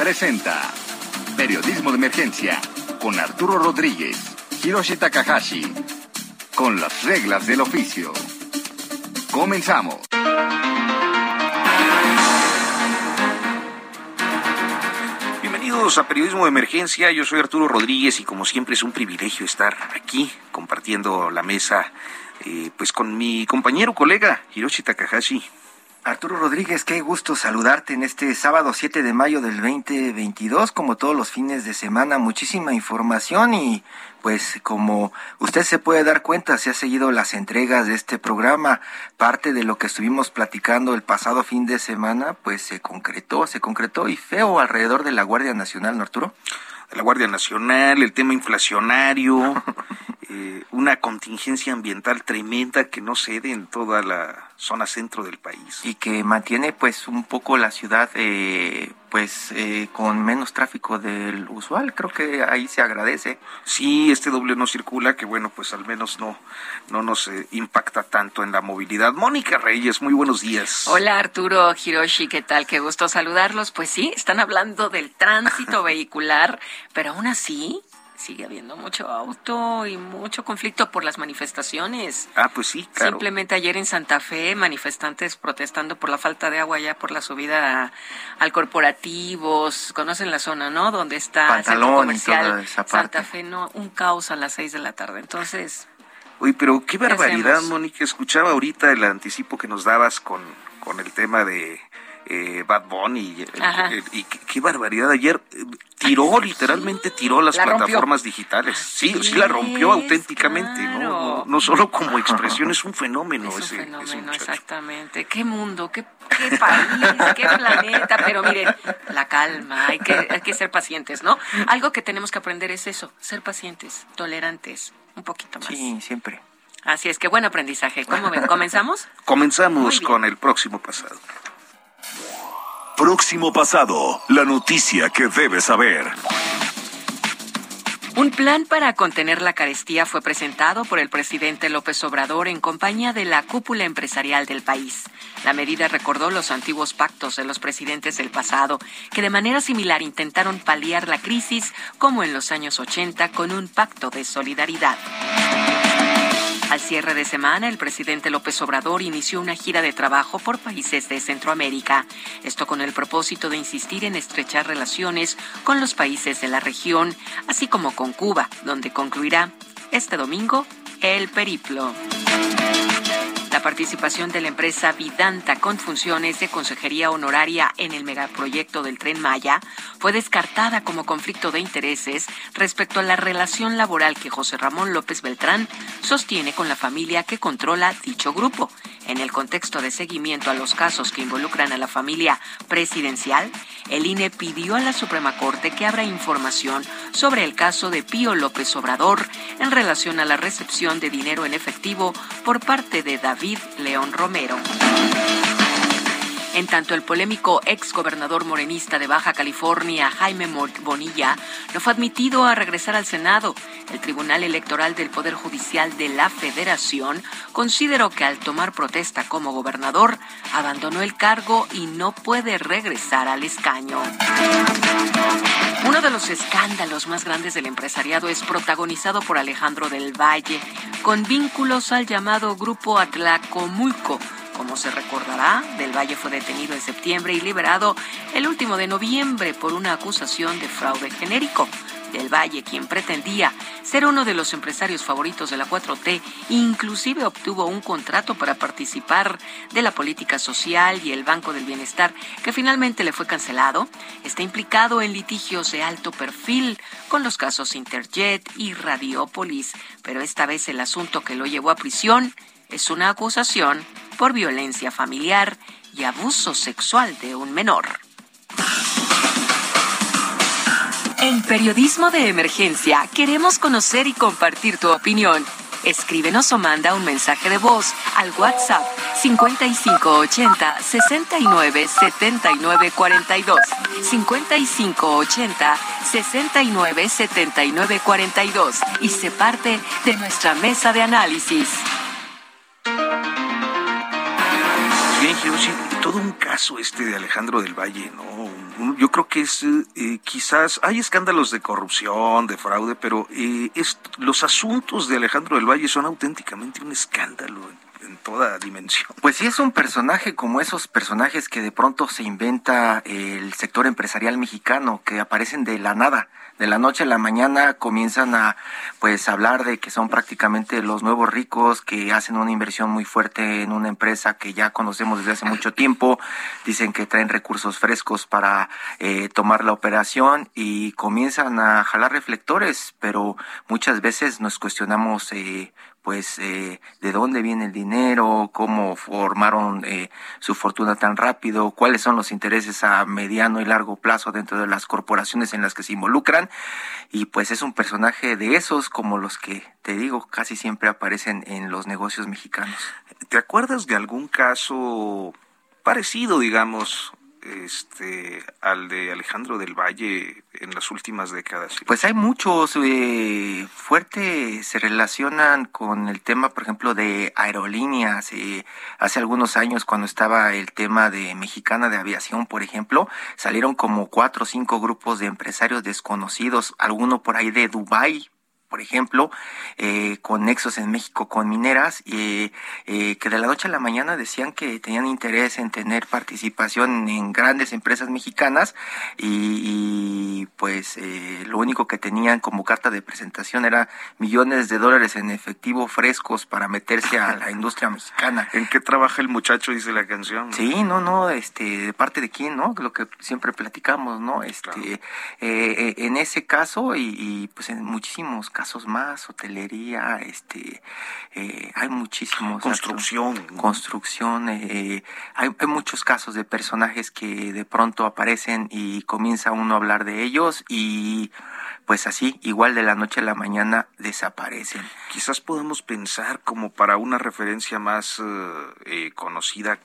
presenta Periodismo de Emergencia con Arturo Rodríguez, Hiroshi Takahashi, con las reglas del oficio. Comenzamos. Bienvenidos a Periodismo de Emergencia, yo soy Arturo Rodríguez y como siempre es un privilegio estar aquí compartiendo la mesa eh, pues con mi compañero, colega Hiroshi Takahashi. Arturo Rodríguez, qué gusto saludarte en este sábado 7 de mayo del 2022, como todos los fines de semana, muchísima información y pues como usted se puede dar cuenta, se ha seguido las entregas de este programa, parte de lo que estuvimos platicando el pasado fin de semana, pues se concretó, se concretó y feo alrededor de la Guardia Nacional, ¿no Arturo? De la Guardia Nacional, el tema inflacionario, eh, una contingencia ambiental tremenda que no cede en toda la zona centro del país. Y que mantiene pues un poco la ciudad eh, pues eh, con menos tráfico del usual, creo que ahí se agradece. Sí, este doble no circula, que bueno, pues al menos no, no nos eh, impacta tanto en la movilidad. Mónica Reyes, muy buenos días. Hola Arturo Hiroshi, ¿qué tal? Qué gusto saludarlos. Pues sí, están hablando del tránsito vehicular, pero aún así sigue habiendo mucho auto y mucho conflicto por las manifestaciones. Ah, pues sí, claro. Simplemente ayer en Santa Fe, manifestantes protestando por la falta de agua ya por la subida al corporativos. Conocen la zona, ¿no? Donde está el centro comercial Santa Fe, no, un caos a las seis de la tarde. Entonces. Uy, pero qué barbaridad, Mónica. Escuchaba ahorita el anticipo que nos dabas con, con el tema de eh, Bad Bunny y, y, qué barbaridad ayer eh, tiró literalmente tiró las plataformas digitales. Sí, sí la rompió auténticamente ¿no? ¿no? solo como expresión es un fenómeno es un ese, fenómeno exactamente. Qué mundo qué, qué país qué planeta. Pero miren la calma hay que hay que ser pacientes no algo que tenemos que aprender es eso ser pacientes tolerantes un poquito más. Sí siempre. Así es que buen aprendizaje. Cómo ven comenzamos comenzamos con el próximo pasado Próximo pasado, la noticia que debes saber. Un plan para contener la carestía fue presentado por el presidente López Obrador en compañía de la cúpula empresarial del país. La medida recordó los antiguos pactos de los presidentes del pasado, que de manera similar intentaron paliar la crisis como en los años 80 con un pacto de solidaridad. Al cierre de semana, el presidente López Obrador inició una gira de trabajo por países de Centroamérica. Esto con el propósito de insistir en estrechar relaciones con los países de la región, así como con Cuba, donde concluirá este domingo el periplo. La participación de la empresa Vidanta con funciones de consejería honoraria en el megaproyecto del tren Maya fue descartada como conflicto de intereses respecto a la relación laboral que José Ramón López Beltrán sostiene con la familia que controla dicho grupo. En el contexto de seguimiento a los casos que involucran a la familia presidencial, el INE pidió a la Suprema Corte que abra información sobre el caso de Pío López Obrador en relación a la recepción de dinero en efectivo por parte de David León Romero. En tanto, el polémico ex gobernador morenista de Baja California, Jaime Bonilla, no fue admitido a regresar al Senado. El Tribunal Electoral del Poder Judicial de la Federación consideró que al tomar protesta como gobernador, abandonó el cargo y no puede regresar al escaño. Uno de los escándalos más grandes del empresariado es protagonizado por Alejandro del Valle, con vínculos al llamado Grupo Atlacomulco como se recordará, Del Valle fue detenido en septiembre y liberado el último de noviembre por una acusación de fraude genérico. Del Valle, quien pretendía ser uno de los empresarios favoritos de la 4T, inclusive obtuvo un contrato para participar de la política social y el Banco del Bienestar, que finalmente le fue cancelado, está implicado en litigios de alto perfil con los casos Interjet y Radiopolis, pero esta vez el asunto que lo llevó a prisión es una acusación por violencia familiar y abuso sexual de un menor. En Periodismo de Emergencia queremos conocer y compartir tu opinión. Escríbenos o manda un mensaje de voz al WhatsApp 5580 69 79 42. 5580 69 79 42 y se parte de nuestra mesa de análisis. Caso este de Alejandro del Valle, ¿no? Yo creo que es eh, quizás hay escándalos de corrupción, de fraude, pero eh, los asuntos de Alejandro del Valle son auténticamente un escándalo en toda dimensión. Pues sí, es un personaje como esos personajes que de pronto se inventa el sector empresarial mexicano, que aparecen de la nada de la noche a la mañana comienzan a pues hablar de que son prácticamente los nuevos ricos que hacen una inversión muy fuerte en una empresa que ya conocemos desde hace mucho tiempo. Dicen que traen recursos frescos para eh, tomar la operación y comienzan a jalar reflectores pero muchas veces nos cuestionamos eh, pues eh, de dónde viene el dinero, cómo formaron eh, su fortuna tan rápido, cuáles son los intereses a mediano y largo plazo dentro de las corporaciones en las que se involucran y pues es un personaje de esos como los que te digo casi siempre aparecen en los negocios mexicanos. ¿Te acuerdas de algún caso parecido, digamos, este al de Alejandro del Valle en las últimas décadas? Pues hay muchos eh, fuerte se relacionan con el tema, por ejemplo, de aerolíneas. Eh, hace algunos años, cuando estaba el tema de Mexicana de Aviación, por ejemplo, salieron como cuatro o cinco grupos de empresarios desconocidos, alguno por ahí de Dubai, por ejemplo, eh, con nexos en México con mineras, y eh, que de la noche a la mañana decían que tenían interés en tener participación en grandes empresas mexicanas y, pues eh, lo único que tenían como carta de presentación era millones de dólares en efectivo frescos para meterse a la industria mexicana. ¿En qué trabaja el muchacho? Dice la canción. Sí, no, no, este, de parte de quién, ¿no? Lo que siempre platicamos, ¿no? Este, en ese caso y, y pues en muchísimos casos casos más, hotelería, este, eh, hay muchísimos. Construcción. construcción, eh, hay, hay, muchos casos de personajes que de pronto aparecen y comienza uno a hablar de ellos y pues así, igual de la noche a la mañana desaparecen. Quizás podamos pensar como para una referencia más eh, conocida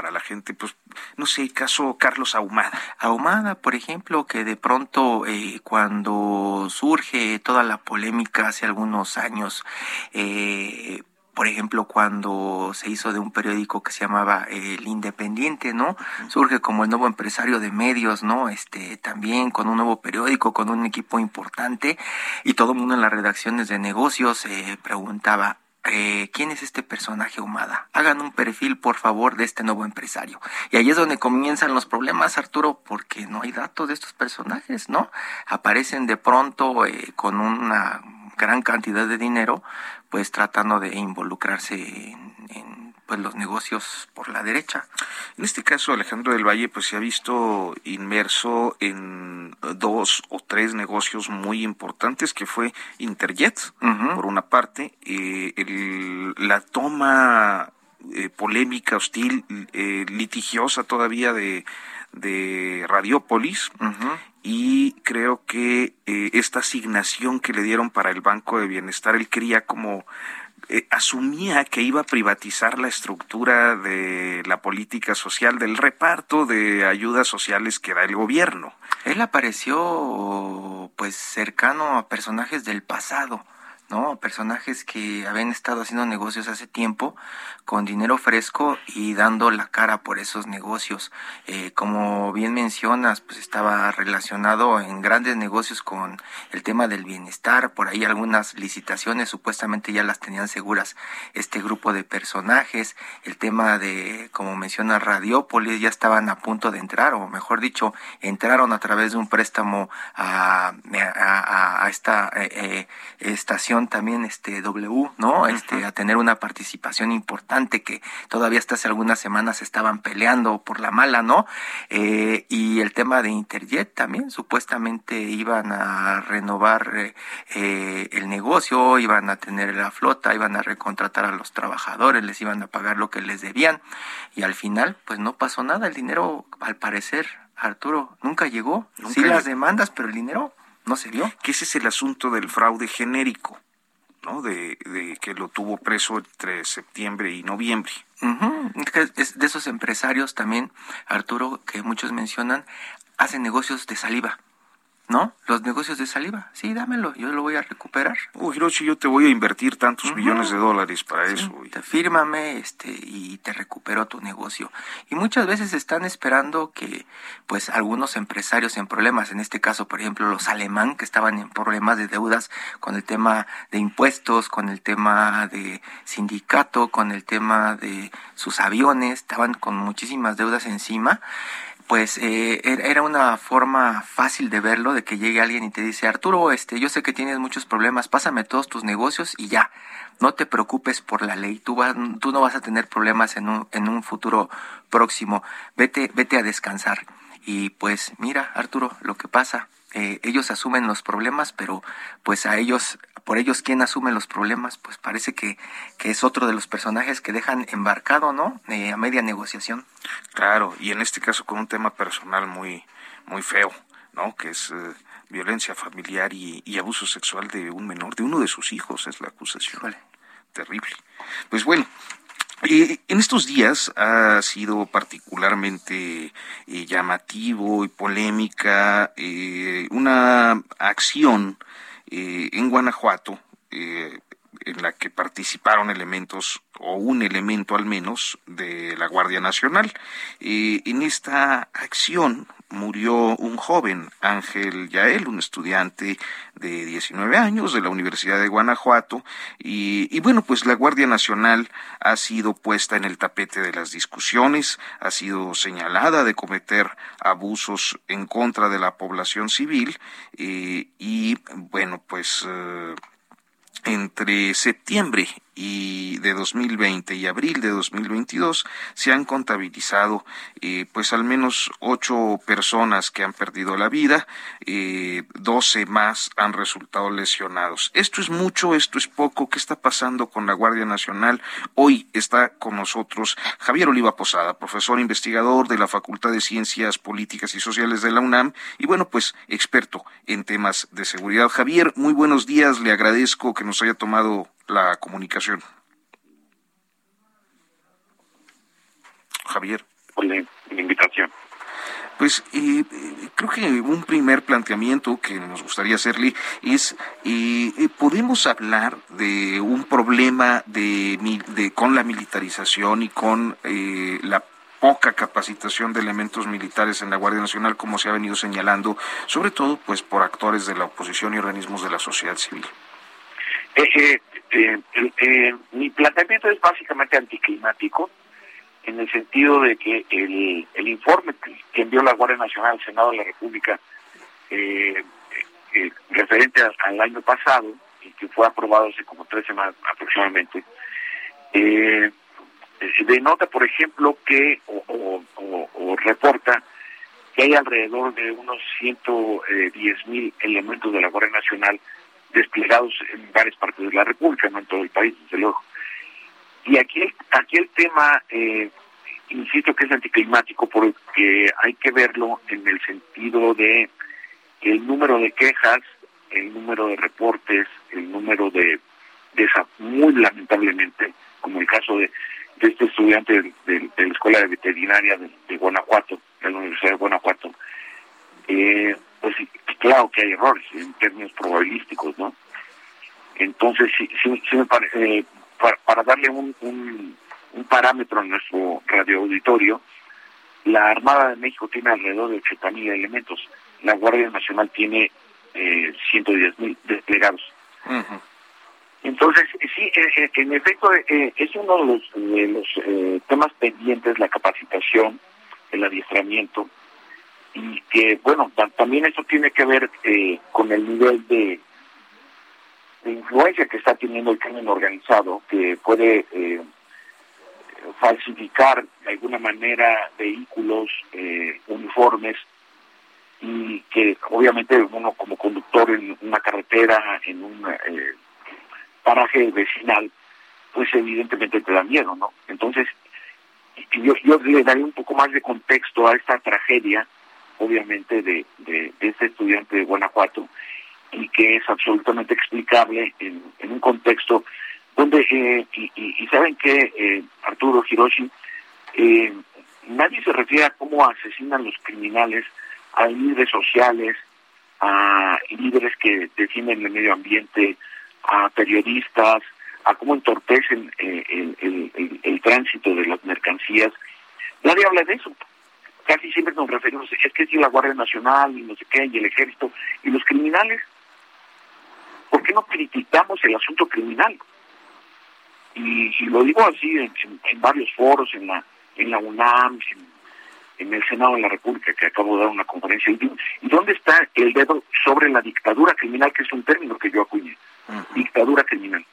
para la gente, pues no sé, caso Carlos Ahumada. Ahumada, por ejemplo, que de pronto eh, cuando surge toda la polémica hace algunos años, eh, por ejemplo, cuando se hizo de un periódico que se llamaba El Independiente, ¿no? Surge como el nuevo empresario de medios, ¿no? Este, también con un nuevo periódico, con un equipo importante, y todo el mundo en las redacciones de negocios se preguntaba, eh, quién es este personaje humada. Hagan un perfil, por favor, de este nuevo empresario. Y ahí es donde comienzan los problemas, Arturo, porque no hay datos de estos personajes, ¿no? Aparecen de pronto eh, con una gran cantidad de dinero, pues tratando de involucrarse en pues los negocios por la derecha. En este caso, Alejandro del Valle pues se ha visto inmerso en dos o tres negocios muy importantes que fue Interjet, por una parte, eh, la toma eh, polémica, hostil, eh, litigiosa todavía de, de Radiópolis, y creo que esta asignación que le dieron para el Banco de Bienestar, él quería como eh, asumía que iba a privatizar la estructura de la política social, del reparto de ayudas sociales que da el gobierno. Él apareció pues cercano a personajes del pasado ¿no? Personajes que habían estado haciendo negocios hace tiempo con dinero fresco y dando la cara por esos negocios. Eh, como bien mencionas, pues estaba relacionado en grandes negocios con el tema del bienestar, por ahí algunas licitaciones supuestamente ya las tenían seguras este grupo de personajes, el tema de, como menciona Radiópolis, ya estaban a punto de entrar, o mejor dicho, entraron a través de un préstamo a, a, esta eh, eh, también este W, ¿no? Este a tener una participación importante que todavía hasta hace algunas semanas estaban peleando por la mala, ¿no? Eh, y el tema de Interjet también supuestamente iban a renovar eh, eh, el negocio, iban a tener la flota, iban a recontratar a los trabajadores, les iban a pagar lo que les debían y al final pues no pasó nada, el dinero al parecer Arturo nunca llegó, sí las demandas, pero el dinero no se vio. Que ese es el asunto del fraude genérico, ¿no? De, que lo tuvo preso entre septiembre y noviembre. es de esos empresarios también, Arturo, que muchos mencionan, hacen negocios de saliva ¿no? Los negocios de saliva. Sí, dámelo, yo lo voy a recuperar. Oh, Hiroshi, yo te voy a invertir tantos millones de dólares para eso. Te fírmame este, y te recupero tu negocio. Y muchas veces están esperando que, pues, algunos empresarios en problemas, en este caso, por ejemplo, los alemán, que estaban en problemas de deudas con el tema de impuestos, con el tema de sindicato, con el tema de sus aviones, estaban con muchísimas deudas encima pues eh, era una forma fácil de verlo, de que llegue alguien y te dice, Arturo, este, yo sé que tienes muchos problemas, pásame todos tus negocios y ya, no te preocupes por la ley, tú, tú no vas a tener problemas en un, en un futuro próximo, vete, vete a descansar. Y pues mira, Arturo, lo que pasa, eh, ellos asumen los problemas, pero pues a ellos, por ellos, ¿quién asume los problemas? Pues parece que, que es otro de los personajes que dejan embarcado, ¿no? Eh, a media negociación. Claro, y en este caso con un tema personal muy, muy feo, ¿no? Que es eh, violencia familiar y, abuso sexual de un menor, de uno de sus hijos, es la acusación. Terrible. Pues bueno, en estos días ha sido particularmente eh, llamativo y polémica eh, una acción eh, en Guanajuato en la que participaron elementos o un elemento al menos de la Guardia Nacional. en esta acción murió un joven, Ángel Yael, un estudiante de 19 años de la Universidad de Guanajuato, y, y, bueno, pues la Guardia Nacional ha sido puesta en el tapete de las discusiones, ha sido señalada de cometer abusos en contra de la población civil, eh, y bueno, pues eh, entre septiembre y de 2020 y abril de 2022 se han contabilizado eh, pues al menos ocho personas que han perdido la vida, eh, 12 más han resultado lesionados. Esto es mucho, esto es poco. ¿Qué está pasando con la Guardia Nacional? Hoy está con nosotros Javier Oliva Posada, profesor investigador de la Facultad de Ciencias Políticas y Sociales de la UNAM y bueno, pues experto en temas de seguridad. Javier, muy buenos días, le agradezco que nos haya tomado la comunicación. Javier. Por la, invitación. Pues eh, creo que un primer planteamiento que nos gustaría hacerle es, eh, eh, ¿podemos hablar de un problema de, de con la militarización y con la poca capacitación de elementos militares en la Guardia Nacional, como se ha venido señalando, sobre todo pues por actores de la oposición y organismos de la sociedad civil? Eh, eh, mi planteamiento es básicamente anticlimático, en el sentido de que el, el informe que envió la Guardia Nacional al Senado de la República, eh, eh, referente al, año pasado, y que fue aprobado hace como tres semanas aproximadamente, eh, denota, por ejemplo, que, o, o, reporta que hay alrededor de unos 110 mil elementos de la Guardia Nacional desplegados en varias partes de la República, no en todo el país, desde luego. Y aquí, aquí el tema, eh, insisto que es anticlimático porque hay que verlo en el sentido de el número de quejas, el número de reportes, el número de, de muy lamentablemente, como el caso de, de este estudiante de, la Escuela de Veterinaria de, de Guanajuato, de la Universidad de Guanajuato, eh, pues claro que hay errores en términos probabilísticos, ¿no? Entonces, sí, sí, me parece, eh, para, darle un, un, parámetro a nuestro radioauditorio, la Armada de México tiene alrededor de 80 mil elementos, la Guardia Nacional tiene eh, 110 mil desplegados. Entonces, sí, eh, eh, en efecto, es uno de los, de los temas pendientes, la capacitación, el adiestramiento, y que bueno también eso tiene que ver eh, con el nivel de, de, influencia que está teniendo el crimen organizado que puede eh, falsificar de alguna manera vehículos eh, uniformes y que obviamente uno como conductor en una carretera en un paraje vecinal pues evidentemente te da miedo no entonces yo, yo le daré un poco más de contexto a esta tragedia obviamente, de, de, este estudiante de Guanajuato que es absolutamente explicable en, un contexto donde, eh, y, saben que eh, Arturo Hiroshi, eh, nadie se refiere a cómo asesinan los criminales a líderes sociales, a líderes que defienden el medio ambiente, a periodistas, a cómo entorpecen el, tránsito de las mercancías. Nadie habla de eso. Casi siempre nos referimos, es que es la Guardia Nacional y no sé qué, y el Ejército, y los criminales. ¿Por qué no criticamos el asunto criminal? Y, lo digo así en, varios foros, en la, en la UNAM, en, el Senado de la República, que acabo de dar una conferencia. ¿Y dónde está el dedo sobre la dictadura criminal, que es un término que yo acuñé? Dictadura criminal.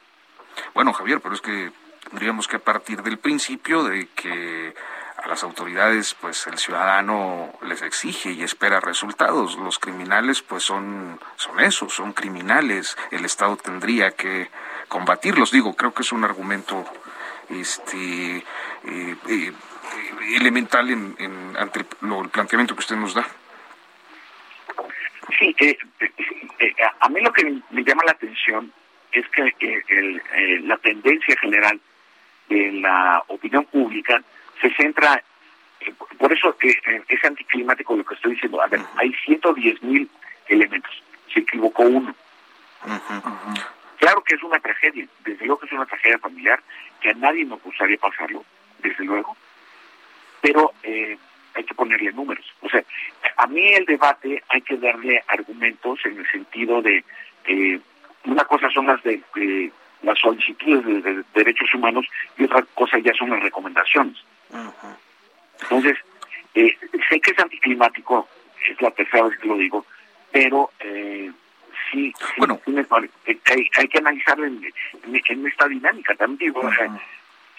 Bueno, Javier, pero es que tendríamos que partir del principio de que las autoridades pues el ciudadano les exige y espera resultados. Los criminales pues son son esos, son criminales. El Estado tendría que combatirlos. Digo, creo que es un argumento este eh, eh, elemental en, ante el, planteamiento que usted nos da. Sí, eh, a mí lo que me llama la atención es que la tendencia general de la opinión pública se centra, eh, por eso que eh, es anticlimático lo que estoy diciendo. A ver, hay 110 mil elementos, se equivocó uno. Claro que es una tragedia, desde luego que es una tragedia familiar, que a nadie nos gustaría pasarlo, desde luego, pero eh, hay que ponerle números. O sea, a mí el debate hay que darle argumentos en el sentido de, una cosa son las de las solicitudes de, derechos humanos y otra cosa ya son las recomendaciones. Entonces, eh, sé que es anticlimático, es la tercera vez que lo digo, pero eh, sí, bueno. Eh, hay, que analizarlo en, esta dinámica también. Digo,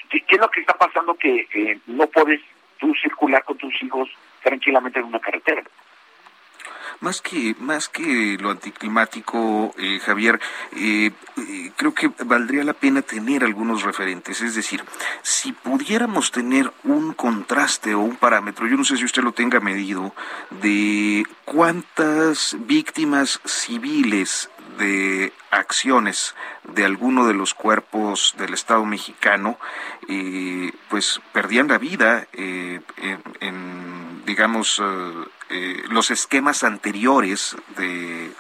¿qué, es lo que está pasando que no puedes tú circular con tus hijos tranquilamente en una carretera? Más que, más que lo anticlimático, eh, Javier, eh, eh, creo que valdría la pena tener algunos referentes. Es decir, si pudiéramos tener un contraste o un parámetro, yo no sé si usted lo tenga medido, de cuántas víctimas civiles de acciones de alguno de los cuerpos del Estado mexicano, pues perdían la vida en, digamos, eh, los esquemas anteriores de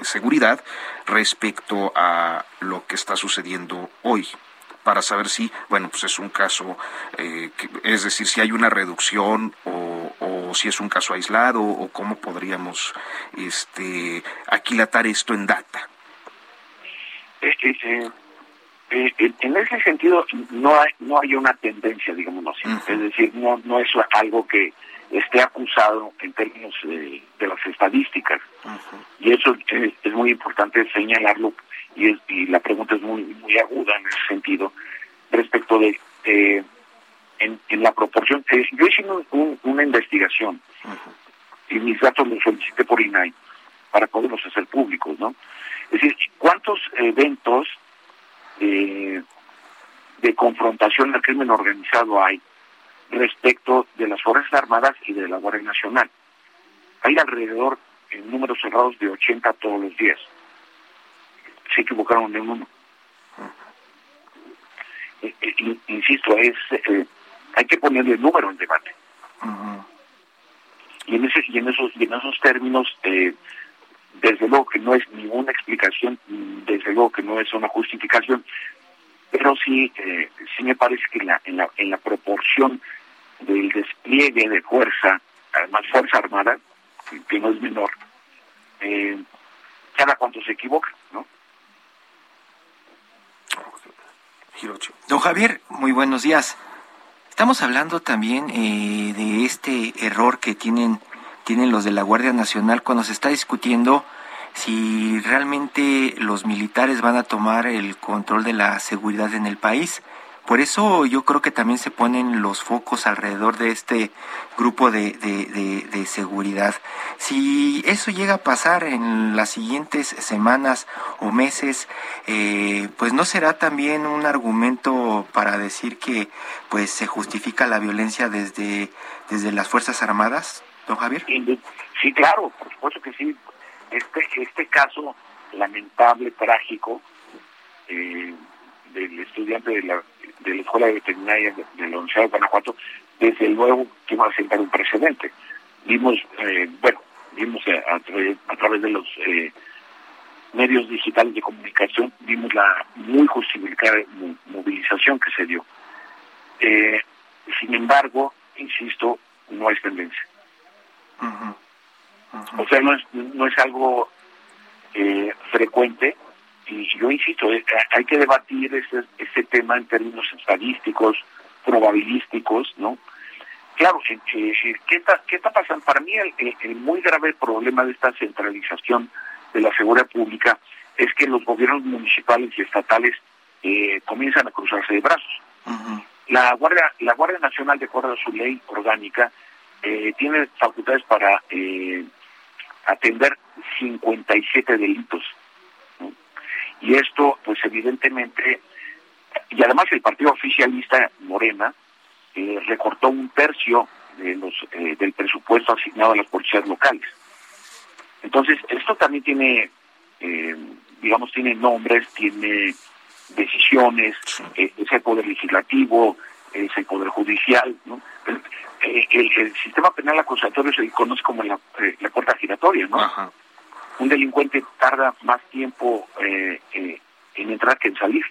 seguridad respecto a lo que está sucediendo hoy para saber si, bueno, pues es un caso, eh, es decir, si hay una reducción o, o, si es un caso aislado o cómo podríamos este, aquilatar esto en data. Eh, en ese sentido no hay, no hay una tendencia, digamos así. Es decir, no, no es algo que, esté acusado en términos de, las estadísticas. Y eso es, muy importante señalarlo y, y la pregunta es muy muy aguda en ese sentido respecto de en, la proporción. Eh, yo hice una investigación y mis datos los solicité por INAI para poderlos hacer públicos, ¿no? Es decir, ¿cuántos eventos eh, de confrontación al crimen organizado hay respecto de las Fuerzas Armadas y de la Guardia Nacional. Hay alrededor, en números cerrados, de 80 todos los días. Se equivocaron de uno. Eh, eh, insisto, es eh, hay que ponerle el número en debate. Y en, ese, y en esos y en esos términos, desde luego que no es ninguna explicación, desde luego que no es una justificación, pero sí, sí me parece que la, en, la, en la proporción del despliegue de fuerza, además fuerza armada, que no es menor, eh, cada cuanto se equivoca, ¿no? Don Javier, muy buenos días. Estamos hablando también eh, de este error que tienen, tienen los de la Guardia Nacional cuando se está discutiendo si realmente los militares van a tomar el control de la seguridad en el país. Por eso yo creo que también se ponen los focos alrededor de este grupo de, de, seguridad. Si eso llega a pasar en las siguientes semanas o meses, eh, pues no será también un argumento para decir que pues se justifica la violencia desde, desde las Fuerzas Armadas, don Javier. Sí, claro, por supuesto que sí. Este, este caso lamentable, trágico, eh, del estudiante de la, de la Escuela de Veterinaria de, la Universidad de Guanajuato, desde luego que va a sentar un precedente. Vimos, eh, bueno, vimos a, a, través de los eh, medios digitales de comunicación, vimos la muy justificada movilización que se dio. Eh, sin embargo, insisto, no es tendencia. O sea, no es, no es algo eh, frecuente y yo insisto, eh, hay que debatir este, este tema en términos estadísticos, probabilísticos, ¿no? Claro, eh, ¿qué, está, ¿qué está pasando? Para mí el, muy grave problema de esta centralización de la seguridad pública es que los gobiernos municipales y estatales comienzan a cruzarse de brazos. La Guardia la Guardia Nacional, de acuerdo a su ley orgánica, tiene facultades para atender 57 delitos. Y esto, pues evidentemente, y además el partido oficialista, Morena, eh, recortó un tercio de los, eh, del presupuesto asignado a las policías locales. Entonces, esto también tiene, eh, digamos, tiene nombres, tiene decisiones, es el poder legislativo, es el poder judicial, ¿no? el, sistema penal acusatorio se conoce como la, eh, la puerta giratoria, ¿no? Un delincuente tarda más tiempo eh, eh, en entrar que en salir.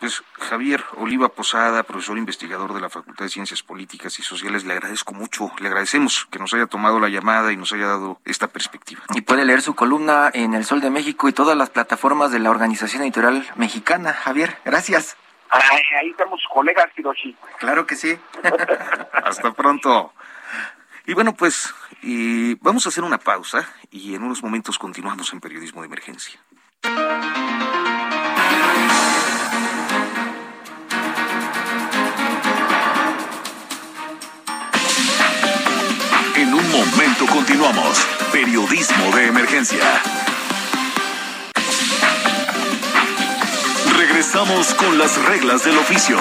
Pues Javier Oliva Posada, profesor investigador de la Facultad de Ciencias Políticas y Sociales, le agradezco mucho, le agradecemos que nos haya tomado la llamada y nos haya dado esta perspectiva. Y puede leer su columna en El Sol de México y todas las plataformas de la Organización Editorial Mexicana. Javier, gracias. Ahí, estamos colegas, Hiroshi. Claro que sí. Hasta pronto. Y bueno, pues y vamos a hacer una pausa y en unos momentos continuamos en Periodismo de Emergencia. En un momento continuamos. Periodismo de Emergencia. Regresamos con las reglas del oficio.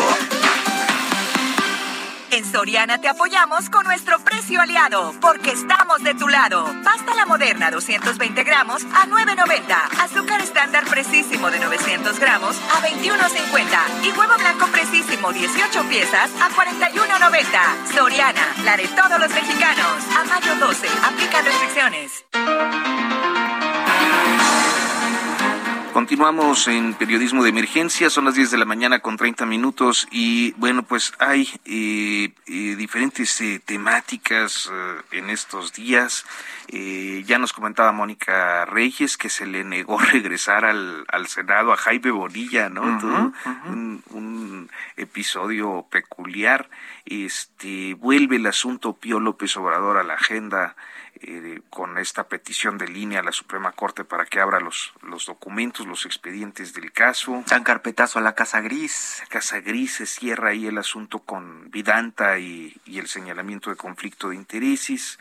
En Soriana te apoyamos con nuestro precio aliado, porque estamos de tu lado. Pasta la moderna 220 gramos a 9.90. Azúcar estándar precisísimo de 900 gramos a 21.50. Y huevo blanco precisísimo 18 piezas a 41.90. Soriana, la de todos los mexicanos. A mayo 12, aplica restricciones. Continuamos en periodismo de emergencia, son las 10 de la mañana con 30 minutos y bueno, pues hay eh, eh, diferentes eh, temáticas en estos días. ya nos comentaba Mónica Reyes que se le negó regresar al, al Senado a Jaime Bonilla, ¿no? Un, un, episodio peculiar. Este vuelve el asunto Pío López Obrador a la agenda eh, con esta petición de línea a la Suprema Corte para que abra los, los documentos, los expedientes del caso. Dan carpetazo a la Casa Gris. La Casa Gris se cierra ahí el asunto con Vidanta y, el señalamiento de conflicto de intereses.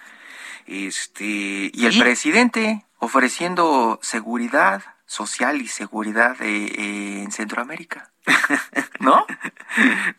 Este, y el presidente ofreciendo seguridad social y seguridad eh, eh, en Centroamérica. ¿No?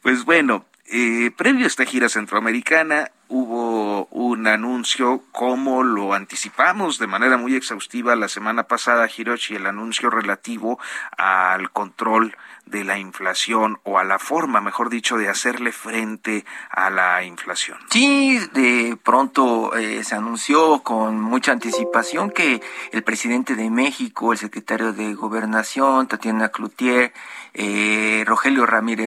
pues bueno, eh, previo a esta gira centroamericana hubo un anuncio, como lo anticipamos de manera muy exhaustiva la semana pasada, Hiroshi, el anuncio relativo al control de la inflación o a la forma, mejor dicho, de hacerle frente a la inflación. Sí, de pronto eh, se anunció con mucha anticipación que el presidente de México, el secretario de Gobernación, Tatiana Cloutier, eh, Rogelio Ramírez,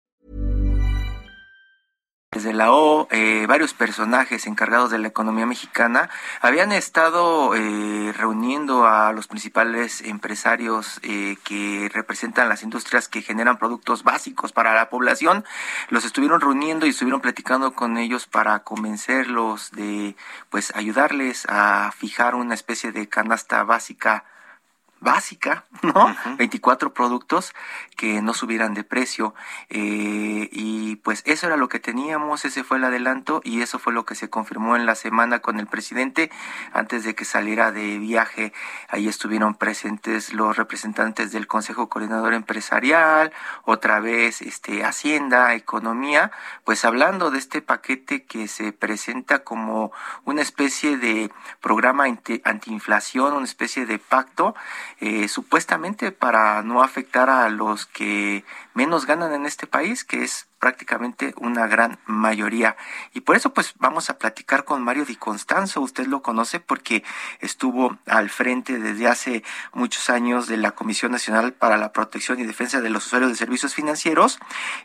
Desde la O, eh, varios personajes encargados de la economía mexicana habían estado eh, reuniendo a los principales empresarios eh, que representan las industrias que generan productos básicos para la población. Los estuvieron reuniendo y estuvieron platicando con ellos para convencerlos de, pues, ayudarles a fijar una especie de canasta básica básica, ¿no? 24 productos que no subieran de precio. Eh, y pues eso era lo que teníamos, ese fue el adelanto y eso fue lo que se confirmó en la semana con el presidente antes de que saliera de viaje. Ahí estuvieron presentes los representantes del Consejo Coordinador Empresarial, otra vez este Hacienda, Economía, pues hablando de este paquete que se presenta como una especie de programa antiinflación, una especie de pacto, eh, supuestamente para no afectar a los que menos ganan en este país, que es prácticamente una gran mayoría. Y por eso pues vamos a platicar con Mario Di Constanzo, usted lo conoce porque estuvo al frente desde hace muchos años de la Comisión Nacional para la Protección y Defensa de los Usuarios de Servicios Financieros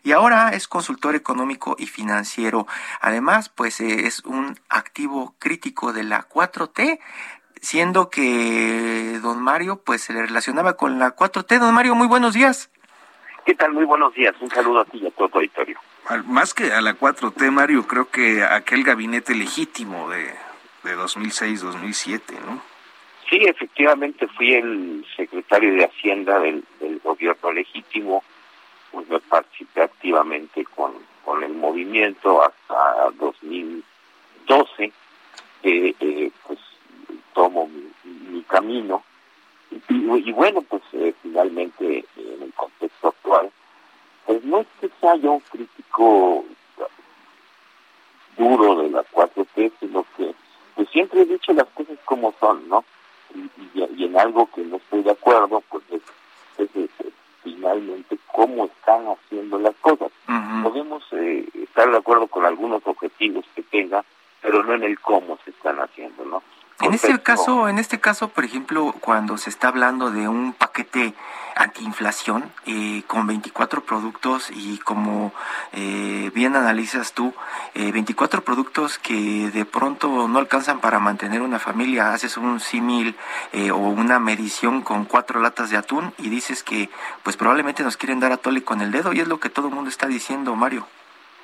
y ahora es consultor económico y financiero. Además, pues eh, es un activo crítico de la 4T siendo que don Mario pues se le relacionaba con la 4T. Don Mario, muy buenos días. ¿Qué tal? Muy buenos días. Un saludo a ti y a todo tu auditorio. Más que a la 4T, Mario, creo que aquel gabinete legítimo de, de 2006-2007, ¿no? Sí, efectivamente fui el secretario de Hacienda del, gobierno legítimo, pues me participé activamente con, con el movimiento hasta 2012, eh, eh, pues tomo mi camino y, bueno, pues eh, finalmente en el contexto actual, pues no es que sea yo un crítico duro de las cuatro T, sino que pues siempre he dicho las cosas como son, ¿no? Y, en algo que no estoy de acuerdo, pues es, finalmente cómo están haciendo las cosas. Podemos eh, estar de acuerdo con algunos objetivos que tenga, pero no en el cómo se están haciendo, ¿no? En este caso, en este caso, por ejemplo, cuando se está hablando de un paquete antiinflación eh, con 24 productos y como eh, bien analizas tú, eh, 24 productos que de pronto no alcanzan para mantener una familia, haces un símil eh, o una medición con cuatro latas de atún y dices que pues probablemente nos quieren dar a tole con el dedo y es lo que todo el mundo está diciendo, Mario.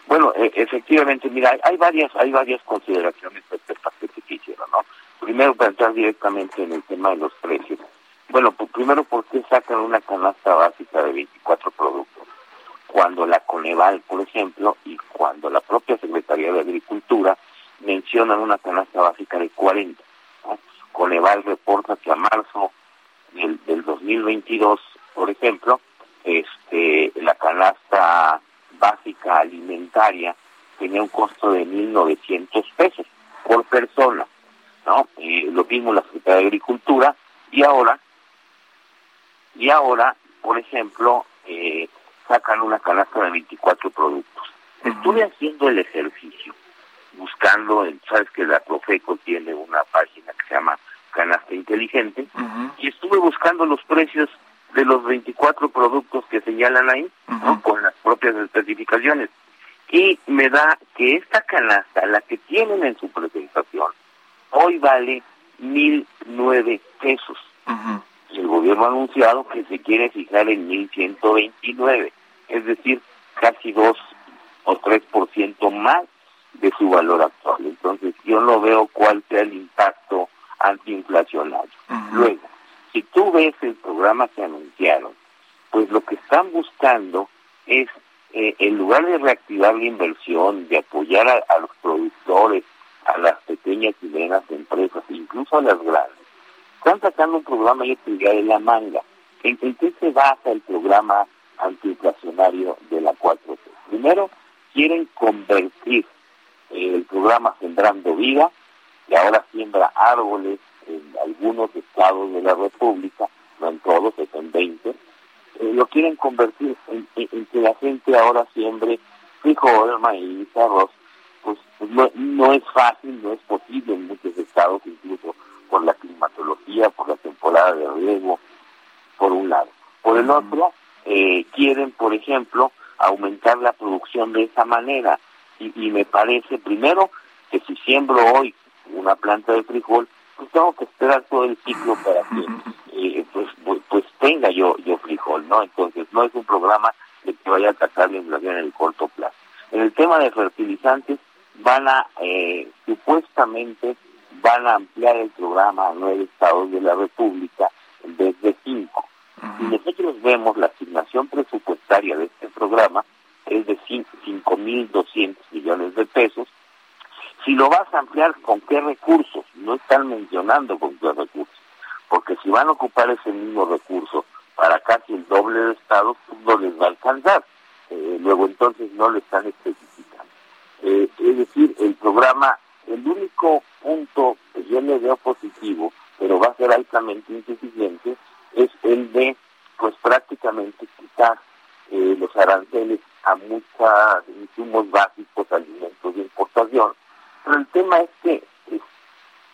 Bueno, e, efectivamente, mira, hay varias, hay varias consideraciones de este paquete que hicieron, ¿no? Primero, para entrar directamente en el tema de los precios. Bueno, pues primero, ¿por qué sacan una canasta básica de 24 productos? Cuando la Coneval, por ejemplo, y cuando la propia Secretaría de Agricultura mencionan una canasta básica de 40. Coneval reporta que a marzo del, del 2022, por ejemplo, este, la canasta básica alimentaria tenía un costo de 1.900 pesos por persona. ¿No? lo mismo la Secretaría de Agricultura. Y ahora, y ahora, por ejemplo, eh, sacan una canasta de 24 productos. Estuve haciendo el ejercicio, buscando, sabes que la Profeco tiene una página que se llama Canasta Inteligente, y estuve buscando los precios de los 24 productos que señalan ahí, con las propias especificaciones. Y me da que esta canasta, la que tienen en su presentación, hoy vale mil nueve pesos. El gobierno ha anunciado que se quiere fijar en mil ciento veintinueve, es decir, casi dos o tres por ciento más de su valor actual. Entonces yo no veo cuál sea el impacto antiinflacionario. Luego, si tú ves el programa que anunciaron, pues lo que están buscando es, eh, en lugar de reactivar la inversión, de apoyar a los productores, a las pequeñas y medianas empresas, incluso a las grandes. Están sacando un programa, yo diría, de la manga. ¿En, qué se basa el programa antiinflacionario de la 4T? Primero, quieren convertir eh, el programa Sembrando Vida, que ahora siembra árboles en algunos estados de la República, no en todos, es en 20, eh, lo quieren convertir en, en, que la gente ahora siembre frijol, maíz, arroz, pues, no, no es fácil, no es posible en muchos estados, incluso por la climatología, por la temporada de riego, por un lado. Por el otro, eh, quieren, por ejemplo, aumentar la producción de esa manera. Y, me parece, primero, que si siembro hoy una planta de frijol, pues tengo que esperar todo el ciclo para que eh, pues, pues, pues, tenga yo, yo frijol, ¿no? Entonces, no es un programa que vaya a atacar la inflación en el corto plazo. En el tema de fertilizantes, van a, eh, supuestamente, van a ampliar el programa a nueve estados de la República, desde 5. Si nosotros vemos la asignación presupuestaria de este programa, es de 5.200 millones de pesos. Si lo vas a ampliar, ¿con qué recursos? No están mencionando con qué recursos. Porque si van a ocupar ese mismo recurso para casi el doble de estados, pues no les va a alcanzar. Eh, luego entonces no lo están especificando. Es decir, el programa, el único punto que yo le veo positivo, pero va a ser altamente insuficiente, es el de, pues prácticamente quitar eh, los aranceles a muchos insumos básicos, alimentos de importación. Pero el tema es que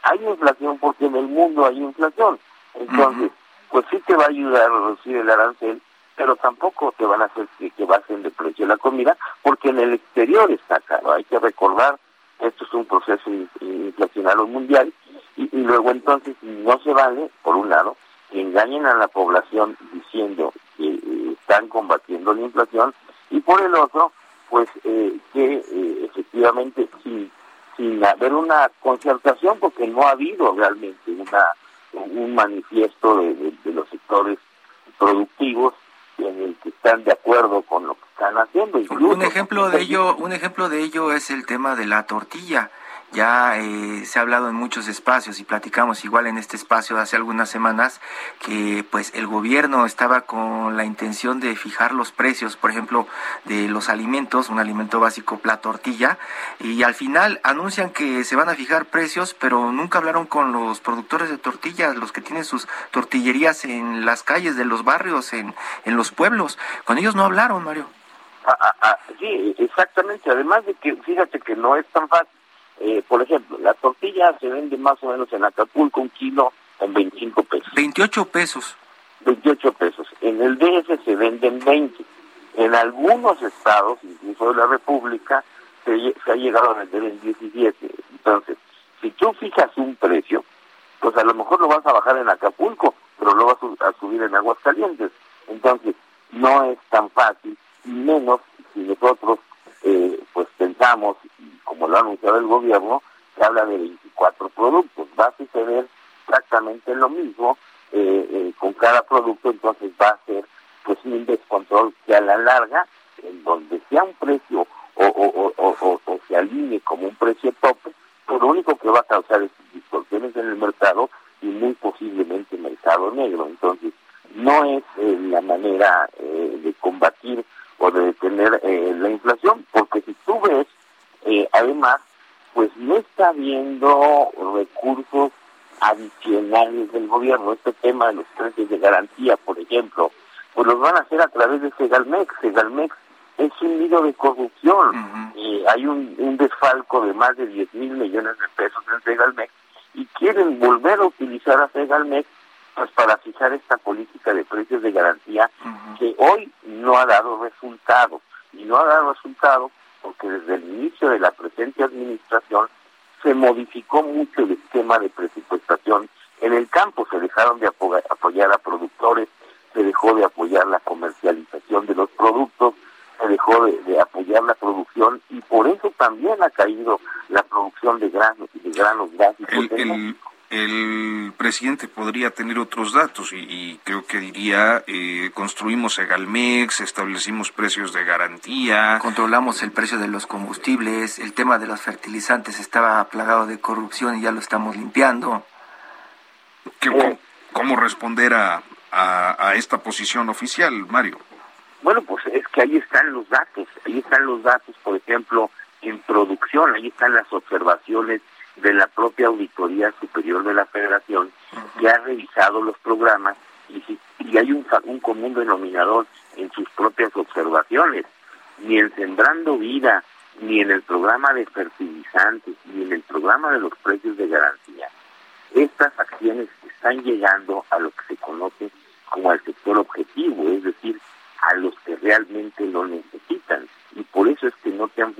hay inflación porque en el mundo hay inflación. Entonces, pues sí te va a ayudar a reducir el arancel, pero tampoco te van a hacer que, que bajen de precio la comida, porque en el exterior está caro. Hay que recordar, esto es un proceso inflacionario mundial, y, luego entonces no se vale, por un lado, que engañen a la población diciendo que eh, están combatiendo la inflación, y por el otro, pues eh, que eh, efectivamente sin, sin haber una concertación, porque no ha habido realmente una un manifiesto de, los sectores productivos en el están de acuerdo con lo que están haciendo. un ejemplo de ello, un ejemplo de ello es el tema de la tortilla. Ya eh, se ha hablado en muchos espacios y platicamos igual en este espacio hace algunas semanas que pues el gobierno estaba con la intención de fijar los precios, por ejemplo, de los alimentos, un alimento básico, la tortilla, y al final anuncian que se van a fijar precios, pero nunca hablaron con los productores de tortillas, los que tienen sus tortillerías en las calles de los barrios, en, en los pueblos. Con ellos no hablaron, Mario. Ah, ah, ah, sí, exactamente. Además de que, fíjate que no es tan fácil eh, por ejemplo, la tortilla se vende más o menos en Acapulco un kilo en 25 pesos. 28 pesos. 28 pesos. En el DF se venden 20. En algunos estados, incluso de la República, se, ha llegado a vender en 17. Entonces, si tú fijas un precio, pues a lo mejor lo vas a bajar en Acapulco, pero lo vas a subir en Aguascalientes. Entonces, no es tan fácil, menos si nosotros eh, pues pensamos lo ha anunciado el gobierno, se habla de 24 productos. Va a suceder exactamente lo mismo eh, eh, con cada producto, entonces va a ser pues un descontrol que a la larga, en donde sea un precio o, o, o, o se alinee como un precio tope, pues lo único que va a causar es distorsiones en el mercado y muy posiblemente mercado negro. Entonces, no es eh, la manera de combatir o de detener la inflación, porque si tú ves eh, además, pues no recursos adicionales del gobierno. Este tema de los precios de garantía, por ejemplo, pues los van a hacer a través de Segalmex. Segalmex es un nido de corrupción. y hay un, un, desfalco de más de 10 mil millones de pesos en Segalmex y quieren volver a utilizar a Segalmex pues para fijar esta política de precios de garantía que hoy no ha dado resultado. Y no ha dado resultado porque desde el inicio de la presente administración se modificó mucho el esquema de presupuestación. En el campo se dejaron de apoyar a productores, se dejó de apoyar la comercialización de los productos, se dejó de, apoyar la producción y por eso también ha caído la producción de granos y de granos básicos el presidente podría tener otros datos y, creo que diría, eh, construimos Egalmex, establecimos precios de garantía. Controlamos el precio de los combustibles, el tema de los fertilizantes estaba plagado de corrupción y ya lo estamos limpiando. cómo, responder a, a, a esta posición oficial, Mario? Bueno, pues es que ahí están los datos, ahí están los datos, por ejemplo, en producción, ahí están las observaciones de la propia Auditoría Superior de la Federación, que ha revisado los programas y, si, y hay un, un común denominador en sus propias observaciones. Ni en Sembrando Vida, ni en el programa de fertilizantes, ni en el programa de los precios de garantía, estas acciones están llegando a lo que se conoce como al sector objetivo, es decir, a los que realmente lo necesitan. Y por eso es que no te han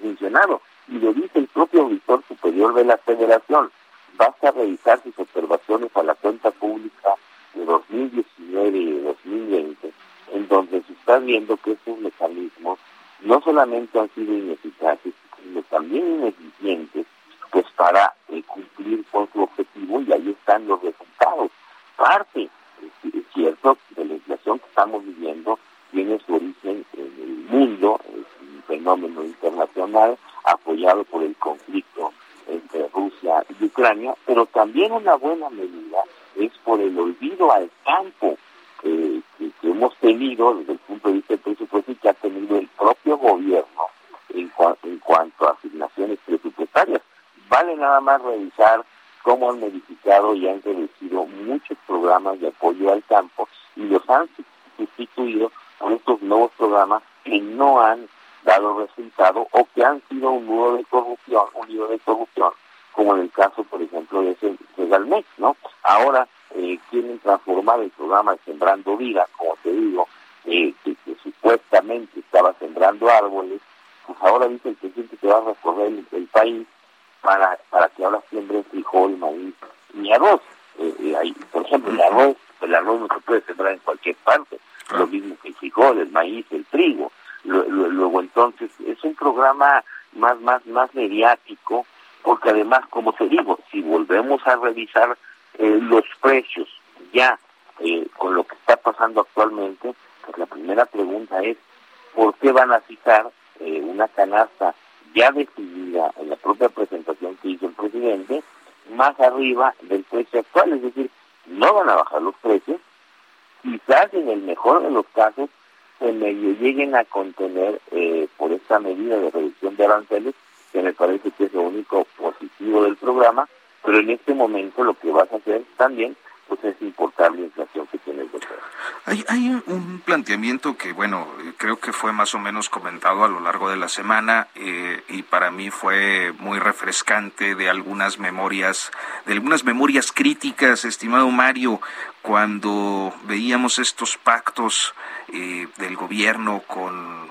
funcionado y lo dice el propio auditor superior de la federación. Basta revisar sus observaciones a la cuenta pública de 2019 y de 2020, en donde se está viendo que estos mecanismos no solamente han sido ineficaces, sino también ineficientes, pues para eh, cumplir con su objetivo y ahí están los resultados. Parte, si, tiene su origen en el mundo, es un fenómeno internacional por el conflicto entre Rusia y Ucrania, pero también una buena medida es por el olvido al campo que, hemos tenido desde el punto de vista del presupuesto y que ha tenido el propio gobierno en, en cuanto a asignaciones presupuestarias. Vale nada más revisar cómo han modificado y han reducido muchos programas de apoyo al campo y los han sustituido por estos nuevos programas que no han dado o que han sido un nudo de corrupción, un nido de corrupción, como en el caso, por ejemplo, de ese de ¿no? Ahora eh, quieren transformar el programa de Sembrando Vida, como te digo, eh, que, supuestamente estaba sembrando árboles, pues ahora dice el presidente que va a recorrer el, país para, para que ahora siembre frijol, maíz y arroz. Eh, ahí, por ejemplo, el arroz, el arroz no se puede sembrar en cualquier parte, lo mismo que el frijol, el maíz, el trigo. Luego entonces es un programa más, más, más mediático, porque además, como te digo, si volvemos a revisar eh, los precios ya eh, con lo que está pasando actualmente, pues la primera pregunta es, ¿por qué van a fijar eh, una canasta ya decidida en la propia presentación que hizo el presidente, más arriba del precio actual? Es decir, no van a bajar los precios, quizás en el mejor de los casos se medio lleguen a contener eh, esta medida de reducción de aranceles, que me parece que es lo único positivo del programa, pero en este momento lo que vas a hacer también pues es importar la inflación que tiene el gobierno. Hay, hay un planteamiento que, bueno, creo que fue más o menos comentado a lo largo de la semana eh, y para mí fue muy refrescante de algunas memorias, de algunas memorias críticas, estimado Mario, cuando veíamos estos pactos eh, del gobierno con,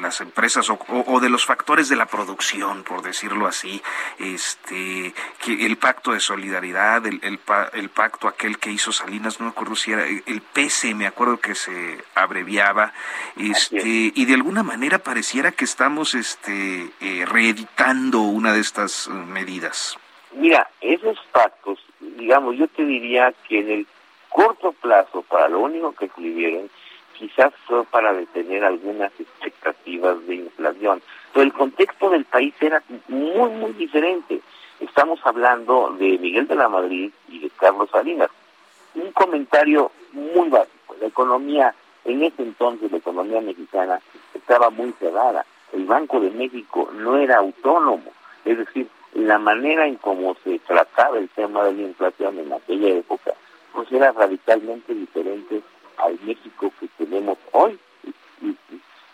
las empresas o, de los factores de la producción, por decirlo así, este, que el pacto de solidaridad, el, el, pacto aquel que hizo Salinas, no me acuerdo si era el PESE, me acuerdo que se abreviaba, este, y de alguna manera pareciera que estamos este, eh, reeditando una de estas eh, medidas. Mira, esos pactos, digamos, yo te diría que en el corto plazo, para lo único que escribieron, quizás fue para detener algunas expectativas de inflación. Pero el contexto del país era muy, muy diferente. Estamos hablando de Miguel de la Madrid y de Carlos Salinas. Un comentario muy básico. La economía, en ese entonces la economía mexicana estaba muy cerrada. El Banco de México no era autónomo. Es decir, la manera en cómo se trataba el tema de la inflación en aquella época, pues era radicalmente diferente al México que tenemos hoy.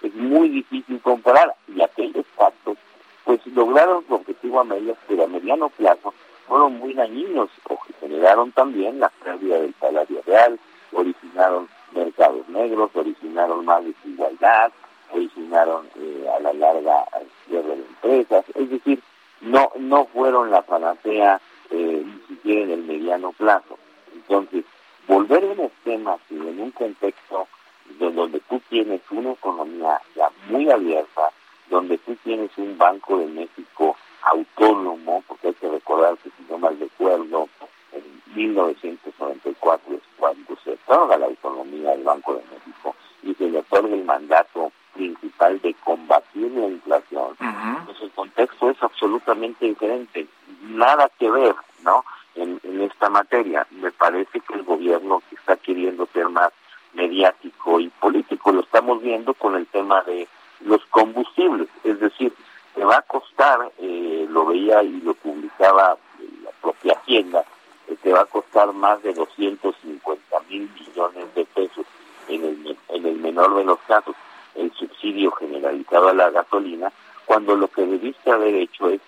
Es muy difícil comparar y aquellos pactos pues lograron su objetivo a mediano, pero a mediano plazo fueron muy dañinos o generaron también la pérdida del salario real, originaron mercados negros, originaron más desigualdad, originaron eh, a la larga cierre de empresas, es decir, no no fueron la panacea eh, ni siquiera en el mediano plazo. Entonces, volver a un esquema así, en un contexto donde tú tienes una economía ya muy abierta, donde tú tienes un Banco de México autónomo, porque hay que recordar que si no mal recuerdo, en 1994 es cuando se otorga la autonomía del Banco de México y se le otorga el mandato principal de combatir la inflación, pues el contexto es absolutamente diferente, nada que ver, ¿no? en, esta materia. Me parece que el gobierno está queriendo ser más mediático y político, lo estamos viendo con el tema de los combustibles, es decir, te va a costar, eh, lo veía y lo publicaba la propia Hacienda, eh, te va a costar más de 250 mil millones de pesos en el, en el menor de los casos el subsidio generalizado a la gasolina, cuando lo que debiste haber hecho es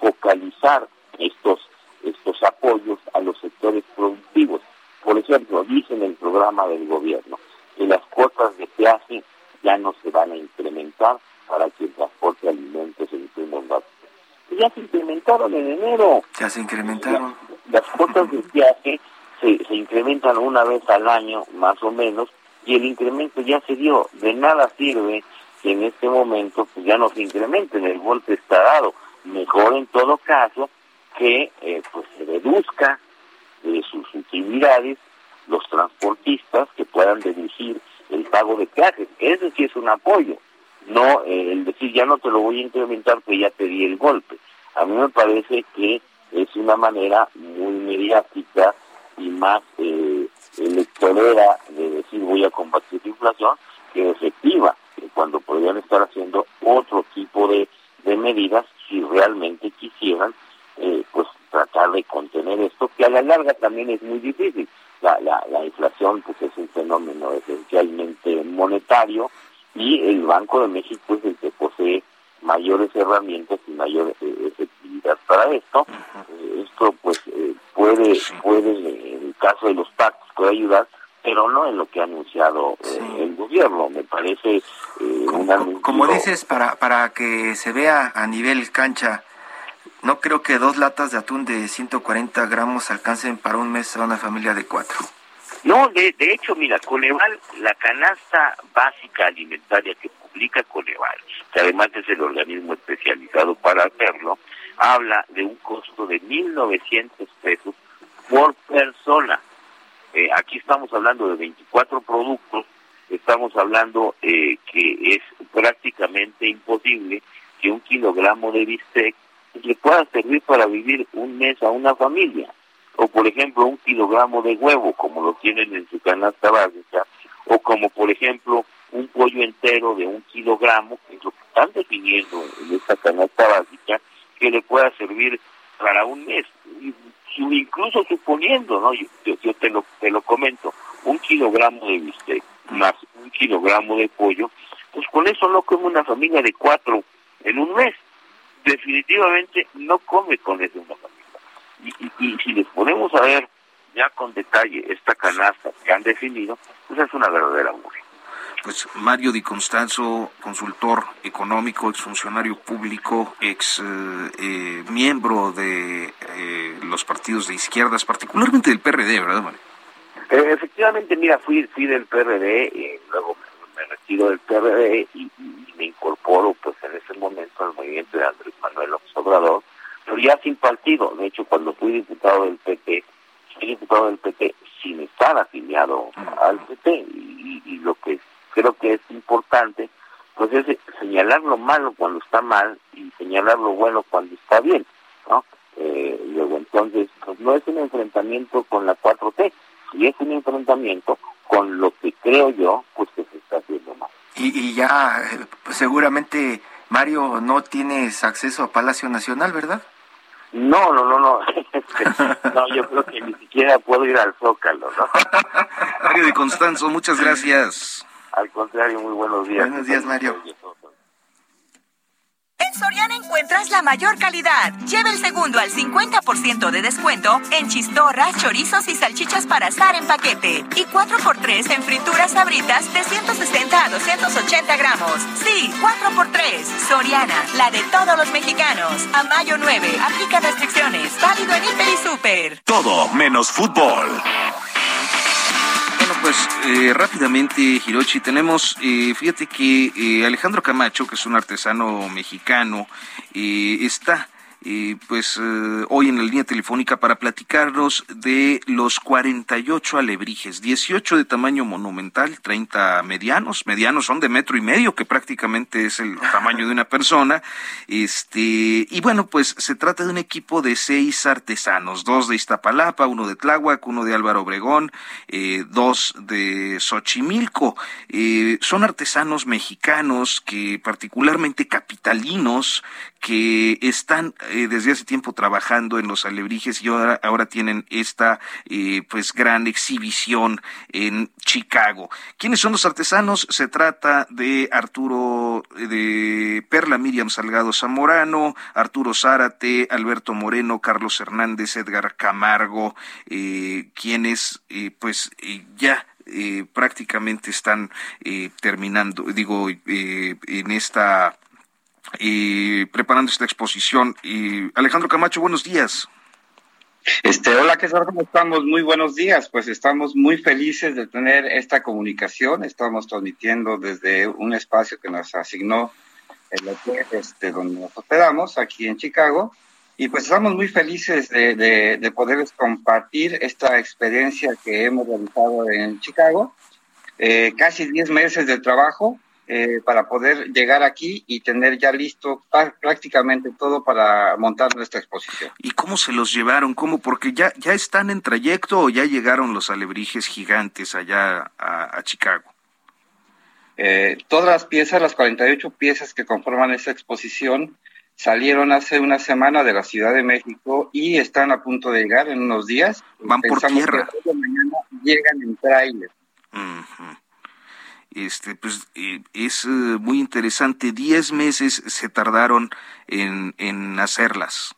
focalizar estos estos apoyos a los sectores productivos. Por ejemplo, dice en el programa del gobierno que las cuotas de peaje ya no se van a para que el transporte de alimentos en insumos básicos. Ya se incrementaron en enero. Ya se incrementaron. las cuotas de peaje se, se incrementan una vez al año, más o menos, y el incremento ya se dio. De nada sirve que en este momento pues, ya no se incrementen, el golpe está dado. Mejor en todo caso que eh, pues se reduzca de sus utilidades los transportistas que puedan deducir el pago de peajes. Ese sí es un apoyo, no eh, el decir ya no te lo voy a incrementar, que ya te di el golpe. A mí me parece que es una manera muy mediática y más eh, electorera de decir voy a combatir la inflación que efectiva, cuando podrían estar haciendo otro tipo de, de medidas si realmente quisieran eh, pues tratar de contener esto, que a la larga también es muy difícil. La, la, la inflación pues es un fenómeno esencialmente monetario y el Banco de México es el que posee mayores herramientas y mayor eh, efectividad para esto. Eh, esto pues eh, puede, puede, en el caso de los pactos, puede ayudar, pero no en lo que ha anunciado el gobierno. Me parece como, como dices, para, para que se vea a nivel cancha, no creo que dos latas de atún de 140 gramos alcancen para un mes a una familia de cuatro. No, de, de hecho, mira, Coneval, la canasta básica alimentaria que publica Coneval, que además es el organismo especializado para hacerlo, habla de un costo de 1.900 pesos por persona. Eh, aquí estamos hablando de 24 productos, estamos hablando eh, que es prácticamente imposible que un kilogramo de bistec le pueda servir para vivir un mes a una familia o por ejemplo un kilogramo de huevo como lo tienen en su canasta básica o como por ejemplo un pollo entero de un kilogramo que es lo que están definiendo en esta canasta básica que le pueda servir para un mes incluso suponiendo no yo, yo te lo te lo comento un kilogramo de bistec más un kilogramo de pollo pues con eso no come una familia de cuatro en un mes. Definitivamente no come con eso una y, si les ponemos a ver ya con detalle esta canasta que han definido, pues es una verdadera burla. Pues Mario Di Constanzo, consultor económico, exfuncionario público, ex eh, eh, miembro de eh, los partidos de izquierdas, particularmente del PRD, ¿verdad, Mario? efectivamente, mira, fui, fui del PRD, y luego me, retiro del PRD y, y, me incorporo pues en ese momento al movimiento de Andrés Manuel Obrador, pero ya sin partido. De hecho, cuando fui diputado del PP, fui diputado del PP sin estar afiliado al PP. Y, lo que creo que es importante, pues es señalar lo malo cuando está mal y señalar lo bueno cuando está bien, ¿no? Eh, luego entonces, pues no es un enfrentamiento con la 4T, y es un enfrentamiento con lo que creo yo, pues que se está haciendo mal. Y, y ya, eh, pues seguramente, Mario, no tienes acceso a Palacio Nacional, ¿verdad? No, no, no, no. no, yo creo que ni siquiera puedo ir al Zócalo, ¿no? Mario de Constanzo, muchas gracias. Al contrario, muy buenos días. Buenos días, Mario. En Soriana encuentras la mayor calidad. Lleva el segundo al 50% de descuento en chistorras, chorizos y salchichas para asar en paquete. Y 4x3 en frituras sabritas de 160 a 280 gramos. Sí, 4x3. Soriana, la de todos los mexicanos. A mayo 9, aplica restricciones. Válido en Hiper y Super. Todo menos fútbol. Eh, rápidamente, Hirochi, tenemos, eh, fíjate que eh, Alejandro Camacho, que es un artesano mexicano, está pues eh, hoy en la línea telefónica para platicarnos de los 48 alebrijes, 18 de tamaño monumental, 30 medianos, medianos son de metro y medio, que prácticamente es el tamaño de una persona, este, y bueno, pues se trata de un equipo de seis artesanos, dos de Iztapalapa, uno de Tláhuac, uno de Álvaro Obregón, eh, dos de Xochimilco, eh, son artesanos mexicanos que particularmente capitalinos, que están eh, desde hace tiempo trabajando en los alebrijes y ahora, ahora tienen esta eh, pues gran exhibición en Chicago. ¿Quiénes son los artesanos? Se trata de Arturo, de Perla Miriam Salgado Zamorano, Arturo Zárate, Alberto Moreno, Carlos Hernández, Edgar Camargo, eh, quienes pues ya prácticamente están terminando, digo, en esta y preparando esta exposición. Y Alejandro Camacho, buenos días. Este, hola, ¿qué tal? ¿Cómo estamos? Muy buenos días. Pues estamos muy felices de tener esta comunicación. Estamos transmitiendo desde un espacio que nos asignó el hotel este, donde nos hospedamos, aquí en Chicago. Y pues estamos muy felices de, de, poderles compartir esta experiencia que hemos realizado en Chicago eh, casi 10 meses de trabajo eh, para poder llegar aquí y tener ya listo prácticamente todo para montar nuestra exposición. ¿Y cómo se los llevaron? ¿Cómo? Porque ya, ya están en trayecto o ya llegaron los alebrijes gigantes allá a, Chicago. Eh, todas las piezas, las 48 piezas que conforman esta exposición, salieron hace una semana de la Ciudad de México y están a punto de llegar en unos días. Van por tierra. mañana llegan en tráiler. Este, pues eh, es eh, muy interesante. Diez meses se tardaron en, en hacerlas.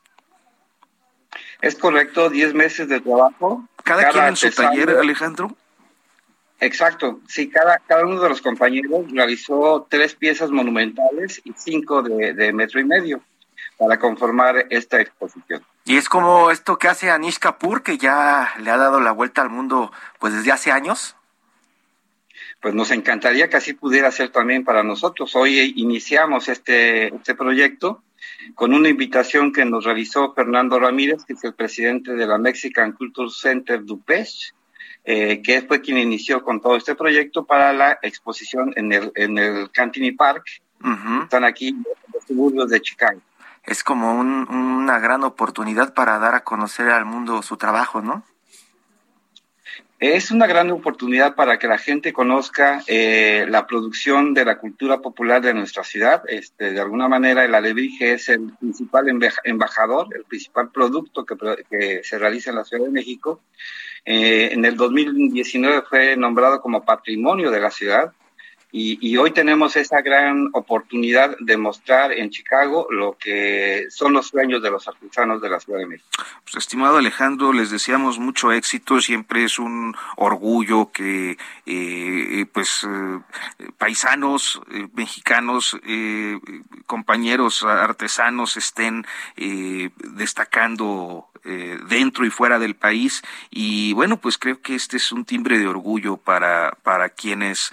Es correcto, diez meses de trabajo. ¿Cada, quien en su taller, Alejandro? Exacto, sí, cada, cada uno de los compañeros realizó tres piezas monumentales y cinco de, de metro y medio para conformar esta exposición. Y es como esto que hace Anish Kapoor, que ya le ha dado la vuelta al mundo pues desde hace años pues nos encantaría que así pudiera ser también para nosotros. Hoy iniciamos este, este proyecto con una invitación que nos realizó Fernando Ramírez, que es el presidente de la Mexican Culture Center Dupech, eh, que fue quien inició con todo este proyecto para la exposición en el, en el Cantini Park. Están aquí en los suburbios de Chicago. Es como una gran oportunidad para dar a conocer al mundo su trabajo, ¿no? Es una gran oportunidad para que la gente conozca eh, la producción de la cultura popular de nuestra ciudad. Este, de alguna manera, el alebrije es el principal embajador, el principal producto que, se realiza en la Ciudad de México. Eh, en el 2019 fue nombrado como patrimonio de la ciudad y, hoy tenemos esa gran oportunidad de mostrar en Chicago lo que son los sueños de los artesanos de la Ciudad de México. Pues, estimado Alejandro, les deseamos mucho éxito. Siempre es un orgullo que eh, pues eh, paisanos eh, mexicanos, compañeros artesanos estén destacando dentro y fuera del país. Y bueno, pues creo que este es un timbre de orgullo para, para quienes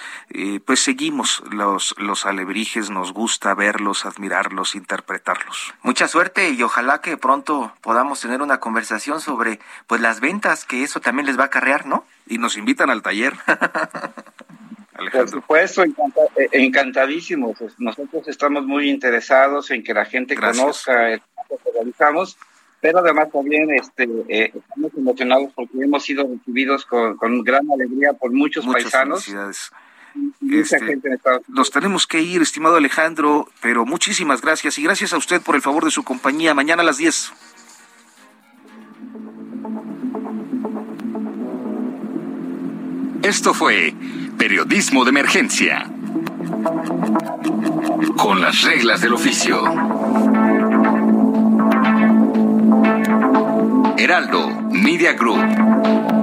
pues seguimos los, los alebrijes, nos gusta verlos, admirarlos, interpretarlos. Mucha suerte y ojalá que pronto podamos tener una conversación sobre pues las ventas, que eso también les va a acarrear, ¿no? Y nos invitan al taller. Por supuesto, eh, encantadísimos. Nosotros estamos muy interesados en que la gente conozca el trabajo que realizamos pero además también este, eh, estamos emocionados porque hemos sido recibidos con, gran alegría por muchos Muchas paisanos. Este, nos tenemos que ir, estimado Alejandro, pero muchísimas gracias y gracias a usted por el favor de su compañía. Mañana a las 10. Esto fue Periodismo de Emergencia. Con las reglas del oficio. Heraldo Media Group.